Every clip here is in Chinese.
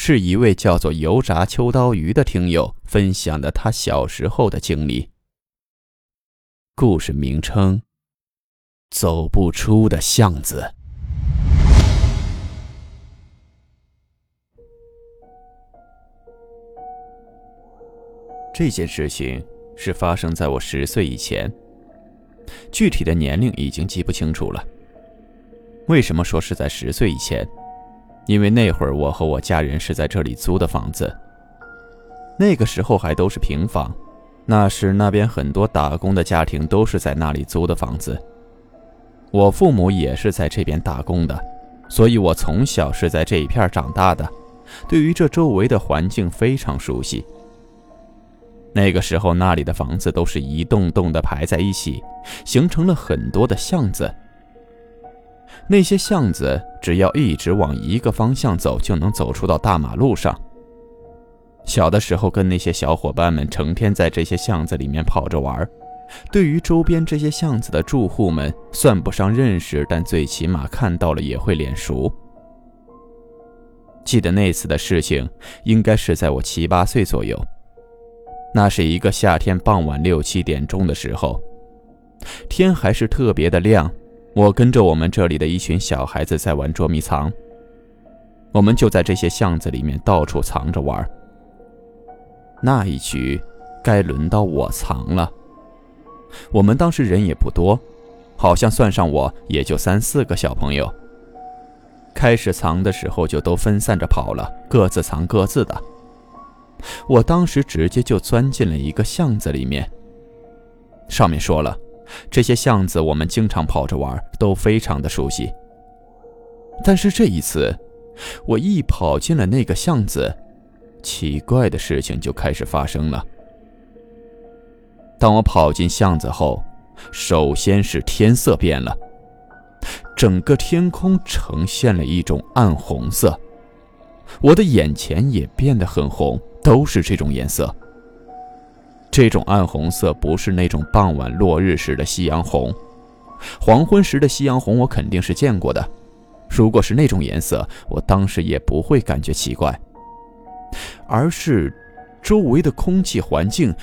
是一位叫做油炸秋刀鱼的听友分享的他小时候的经历。故事名称：走不出的巷子。这件事情是发生在我十岁以前，具体的年龄已经记不清楚了。为什么说是在十岁以前？因为那会儿我和我家人是在这里租的房子。那个时候还都是平房，那时那边很多打工的家庭都是在那里租的房子。我父母也是在这边打工的，所以我从小是在这一片长大的，对于这周围的环境非常熟悉。那个时候那里的房子都是一栋栋的排在一起，形成了很多的巷子。那些巷子，只要一直往一个方向走，就能走出到大马路上。小的时候，跟那些小伙伴们成天在这些巷子里面跑着玩，对于周边这些巷子的住户们，算不上认识，但最起码看到了也会脸熟。记得那次的事情，应该是在我七八岁左右。那是一个夏天傍晚六七点钟的时候，天还是特别的亮。我跟着我们这里的一群小孩子在玩捉迷藏，我们就在这些巷子里面到处藏着玩。那一局，该轮到我藏了。我们当时人也不多，好像算上我也就三四个小朋友。开始藏的时候就都分散着跑了，各自藏各自的。我当时直接就钻进了一个巷子里面。上面说了。这些巷子我们经常跑着玩，都非常的熟悉。但是这一次，我一跑进了那个巷子，奇怪的事情就开始发生了。当我跑进巷子后，首先是天色变了，整个天空呈现了一种暗红色，我的眼前也变得很红，都是这种颜色。这种暗红色不是那种傍晚落日时的夕阳红，黄昏时的夕阳红我肯定是见过的。如果是那种颜色，我当时也不会感觉奇怪，而是周围的空气环境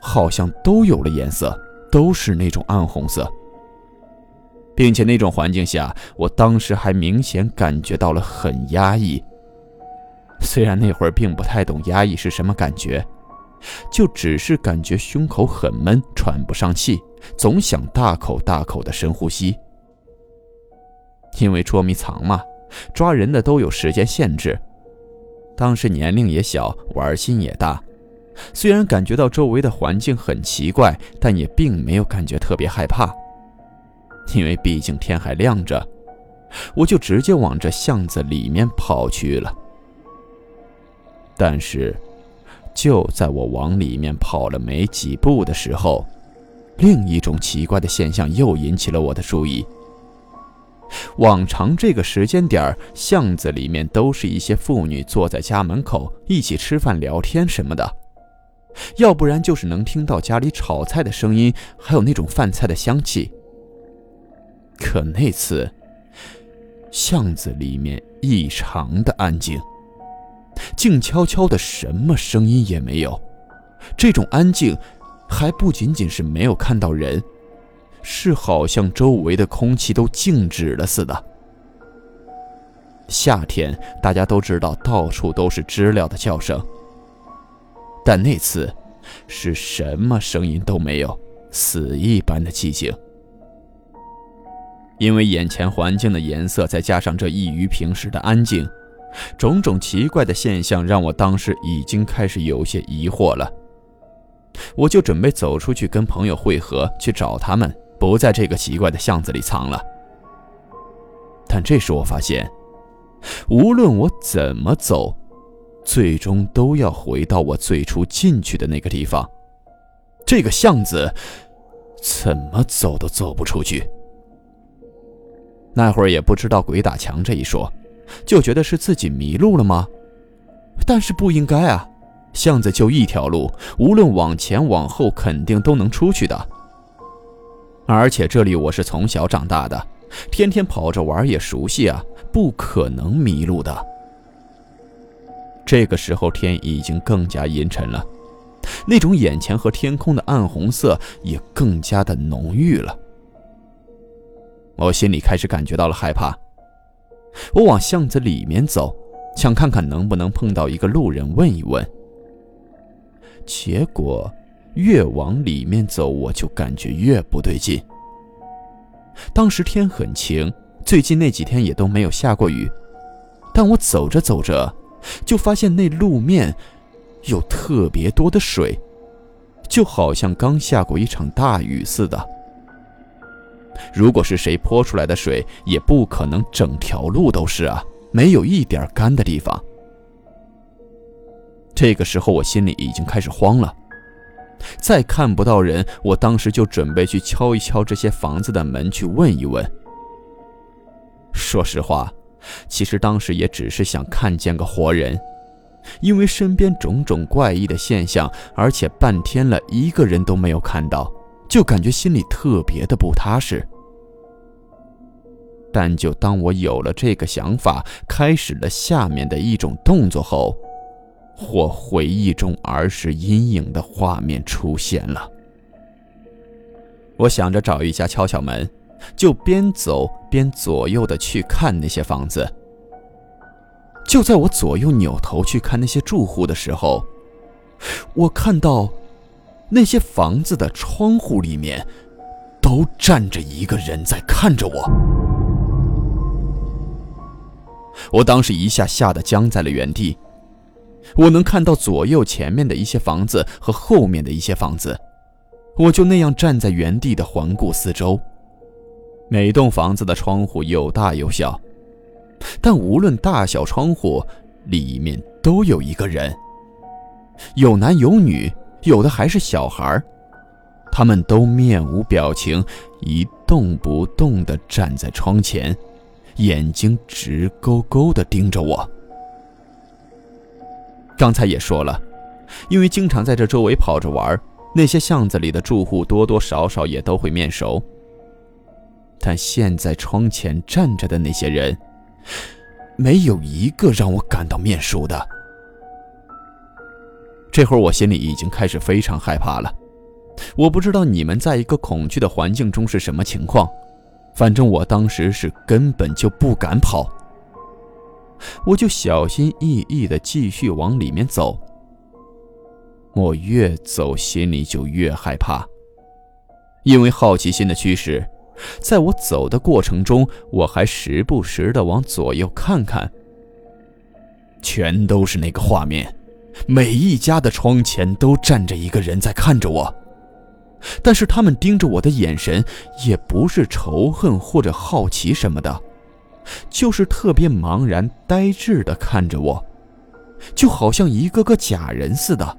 好像都有了颜色，都是那种暗红色，并且那种环境下，我当时还明显感觉到了很压抑。虽然那会儿并不太懂压抑是什么感觉。就只是感觉胸口很闷，喘不上气，总想大口大口的深呼吸。因为捉迷藏嘛，抓人的都有时间限制。当时年龄也小，玩心也大，虽然感觉到周围的环境很奇怪，但也并没有感觉特别害怕。因为毕竟天还亮着，我就直接往这巷子里面跑去了。但是。就在我往里面跑了没几步的时候，另一种奇怪的现象又引起了我的注意。往常这个时间点巷子里面都是一些妇女坐在家门口一起吃饭聊天什么的，要不然就是能听到家里炒菜的声音，还有那种饭菜的香气。可那次，巷子里面异常的安静。静悄悄的，什么声音也没有。这种安静，还不仅仅是没有看到人，是好像周围的空气都静止了似的。夏天大家都知道，到处都是知了的叫声，但那次是什么声音都没有，死一般的寂静。因为眼前环境的颜色，再加上这异于平时的安静。种种奇怪的现象让我当时已经开始有些疑惑了，我就准备走出去跟朋友会合，去找他们，不在这个奇怪的巷子里藏了。但这时我发现，无论我怎么走，最终都要回到我最初进去的那个地方，这个巷子怎么走都走不出去。那会儿也不知道鬼打墙这一说，就觉得是自己迷路了吗？但是不应该啊，巷子就一条路，无论往前往后，肯定都能出去的。而且这里我是从小长大的，天天跑着玩也熟悉啊，不可能迷路的。这个时候天已经更加阴沉了，那种眼前和天空的暗红色也更加的浓郁了。我心里开始感觉到了害怕，我往巷子里面走，想看看能不能碰到一个路人问一问。结果越往里面走，我就感觉越不对劲。当时天很晴，最近那几天也都没有下过雨，但我走着走着，就发现那路面有特别多的水，就好像刚下过一场大雨似的。如果是谁泼出来的水，也不可能整条路都是啊，没有一点干的地方。这个时候我心里已经开始慌了，再看不到人，我当时就准备去敲一敲这些房子的门，去问一问。说实话，其实当时也只是想看见个活人，因为身边种种怪异的现象，而且半天了一个人都没有看到，就感觉心里特别的不踏实。但就当我有了这个想法，开始了下面的一种动作后，或回忆中儿时阴影的画面出现了。我想着找一家敲敲门，就边走边左右的去看那些房子。就在我左右扭头去看那些住户的时候，我看到那些房子的窗户里面都站着一个人在看着我。我当时一下吓得僵在了原地。我能看到左右前面的一些房子和后面的一些房子，我就那样站在原地的环顾四周。每栋房子的窗户有大有小，但无论大小窗户，里面都有一个人，有男有女，有的还是小孩他们都面无表情，一动不动地站在窗前。眼睛直勾勾地盯着我。刚才也说了，因为经常在这周围跑着玩，那些巷子里的住户多多少少也都会面熟。但现在窗前站着的那些人，没有一个让我感到面熟的。这会儿我心里已经开始非常害怕了。我不知道你们在一个恐惧的环境中是什么情况。反正我当时是根本就不敢跑，我就小心翼翼地继续往里面走。我越走心里就越害怕，因为好奇心的驱使，在我走的过程中，我还时不时地往左右看看，全都是那个画面，每一家的窗前都站着一个人在看着我。但是他们盯着我的眼神，也不是仇恨或者好奇什么的，就是特别茫然呆滞地看着我，就好像一个个假人似的。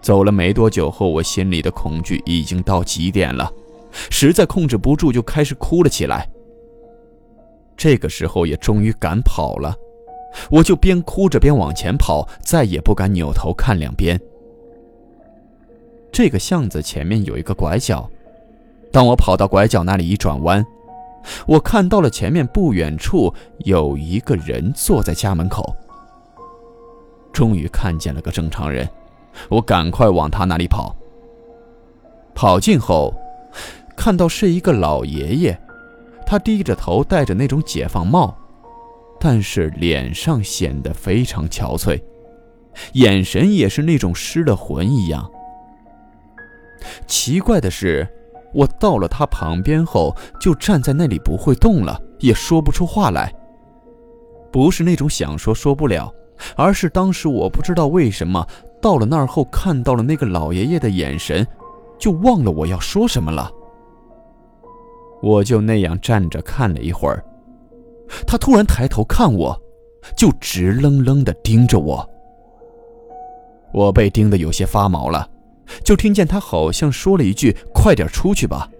走了没多久后，我心里的恐惧已经到极点了，实在控制不住，就开始哭了起来。这个时候也终于敢跑了，我就边哭着边往前跑，再也不敢扭头看两边。这个巷子前面有一个拐角，当我跑到拐角那里一转弯，我看到了前面不远处有一个人坐在家门口。终于看见了个正常人，我赶快往他那里跑。跑近后，看到是一个老爷爷，他低着头戴着那种解放帽，但是脸上显得非常憔悴，眼神也是那种失了魂一样。奇怪的是，我到了他旁边后，就站在那里不会动了，也说不出话来。不是那种想说说不了，而是当时我不知道为什么到了那儿后，看到了那个老爷爷的眼神，就忘了我要说什么了。我就那样站着看了一会儿，他突然抬头看我，就直愣愣地盯着我。我被盯得有些发毛了。就听见他好像说了一句：“快点出去吧。”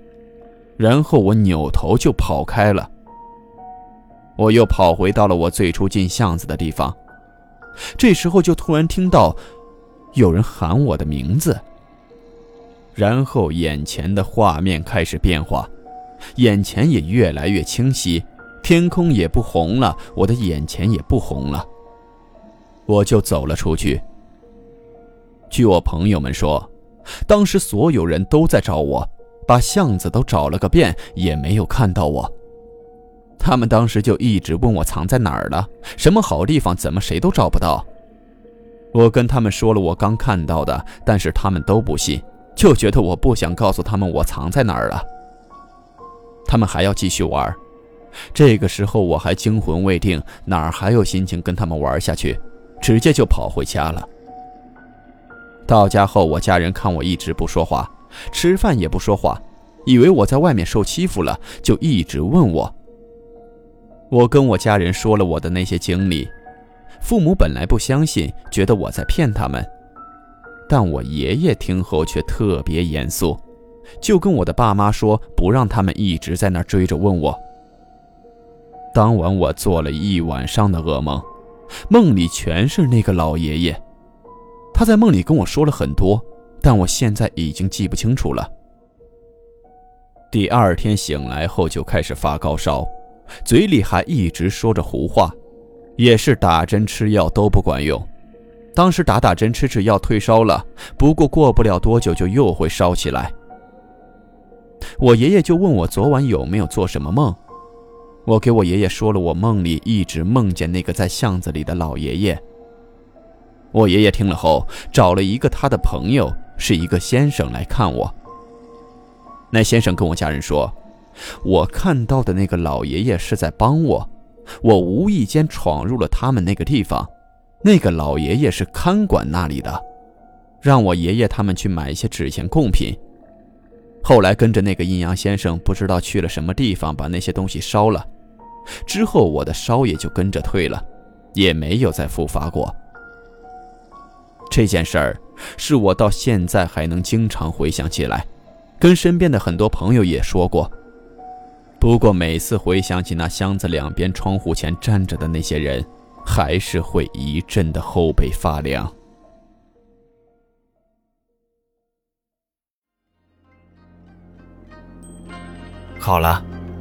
然后我扭头就跑开了。我又跑回到了我最初进巷子的地方，这时候就突然听到有人喊我的名字，然后眼前的画面开始变化，眼前也越来越清晰，天空也不红了，我的眼前也不红了。我就走了出去。据我朋友们说，当时所有人都在找我，把巷子都找了个遍，也没有看到我。他们当时就一直问我藏在哪儿了，什么好地方，怎么谁都找不到。我跟他们说了我刚看到的，但是他们都不信，就觉得我不想告诉他们我藏在哪儿了。他们还要继续玩，这个时候我还惊魂未定，哪儿还有心情跟他们玩下去？直接就跑回家了。到家后，我家人看我一直不说话，吃饭也不说话，以为我在外面受欺负了，就一直问我。我跟我家人说了我的那些经历，父母本来不相信，觉得我在骗他们，但我爷爷听后却特别严肃，就跟我的爸妈说，不让他们一直在那追着问我。当晚我做了一晚上的噩梦，梦里全是那个老爷爷，他在梦里跟我说了很多，但我现在已经记不清楚了。第二天醒来后就开始发高烧。嘴里还一直说着胡话，也是打针吃药都不管用。当时打打针吃吃药退烧了，不过过不了多久就又会烧起来。我爷爷就问我昨晚有没有做什么梦，我给我爷爷说了我梦里一直梦见那个在巷子里的老爷爷。我爷爷听了后找了一个他的朋友，是一个先生来看我。那先生跟我家人说。我看到的那个老爷爷是在帮我，我无意间闯入了他们那个地方，那个老爷爷是看管那里的，让我爷爷他们去买一些纸钱贡品。后来跟着那个阴阳先生，不知道去了什么地方，把那些东西烧了，之后我的烧也就跟着退了，也没有再复发过。这件事儿是我到现在还能经常回想起来，跟身边的很多朋友也说过。不过每次回想起那箱子两边窗户前站着的那些人，还是会一阵的后背发凉。好了，